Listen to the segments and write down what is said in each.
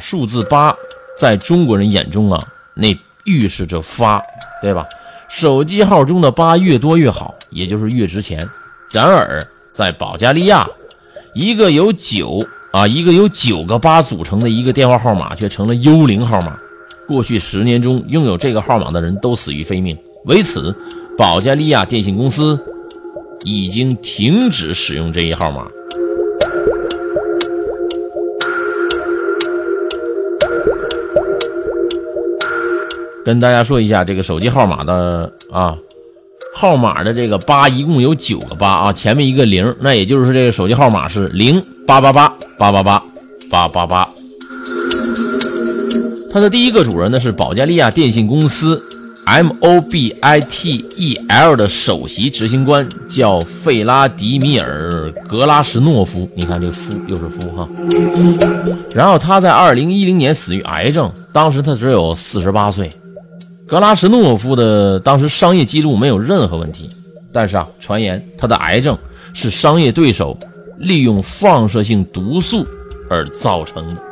数字八在中国人眼中啊，那预示着发，对吧？手机号中的八越多越好，也就是越值钱。然而，在保加利亚，一个由九啊，一个由九个八组成的一个电话号码却成了幽灵号码。过去十年中，拥有这个号码的人都死于非命。为此，保加利亚电信公司已经停止使用这一号码。跟大家说一下，这个手机号码的啊，号码的这个八一共有九个八啊，前面一个零，那也就是说这个手机号码是零八八八八八八八八八。它的第一个主人呢是保加利亚电信公司 MOBITEL 的首席执行官，叫费拉迪米尔·格拉什诺夫。你看这夫又是夫哈。然后他在二零一零年死于癌症，当时他只有四十八岁。格拉什诺夫的当时商业记录没有任何问题，但是啊，传言他的癌症是商业对手利用放射性毒素而造成的。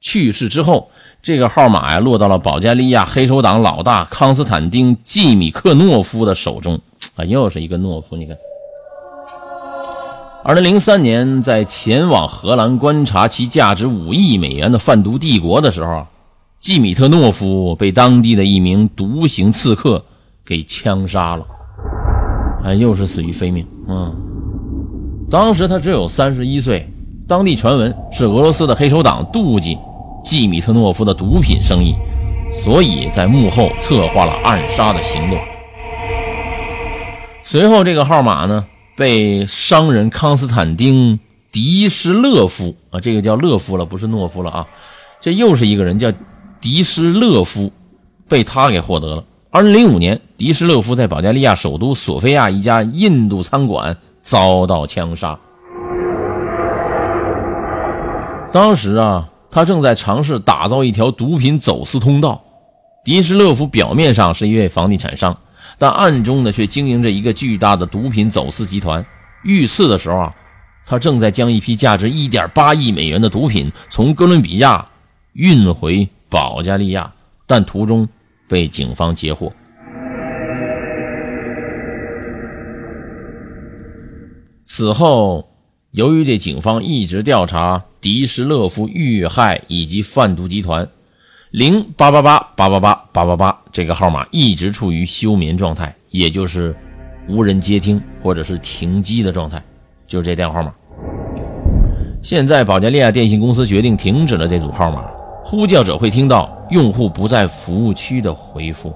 去世之后，这个号码呀落到了保加利亚黑手党老大康斯坦丁·季米克诺夫的手中啊，又是一个诺夫。你看，二零零三年在前往荷兰观察其价值五亿美元的贩毒帝国的时候。季米特诺夫被当地的一名独行刺客给枪杀了，哎，又是死于非命。嗯，当时他只有三十一岁。当地传闻是俄罗斯的黑手党妒忌季米特诺夫的毒品生意，所以在幕后策划了暗杀的行动。随后，这个号码呢被商人康斯坦丁·迪什勒夫啊，这个叫勒夫了，不是诺夫了啊，这又是一个人叫。迪什勒夫被他给获得了。二零零五年，迪什勒夫在保加利亚首都索菲亚一家印度餐馆遭到枪杀。当时啊，他正在尝试打造一条毒品走私通道。迪什勒夫表面上是一位房地产商，但暗中呢却经营着一个巨大的毒品走私集团。遇刺的时候啊，他正在将一批价值一点八亿美元的毒品从哥伦比亚运回。保加利亚，但途中被警方截获。此后，由于这警方一直调查迪什勒夫遇害以及贩毒集团，零八八八八八八八八八这个号码一直处于休眠状态，也就是无人接听或者是停机的状态，就是这电话号码。现在，保加利亚电信公司决定停止了这组号码。呼叫者会听到用户不在服务区的回复。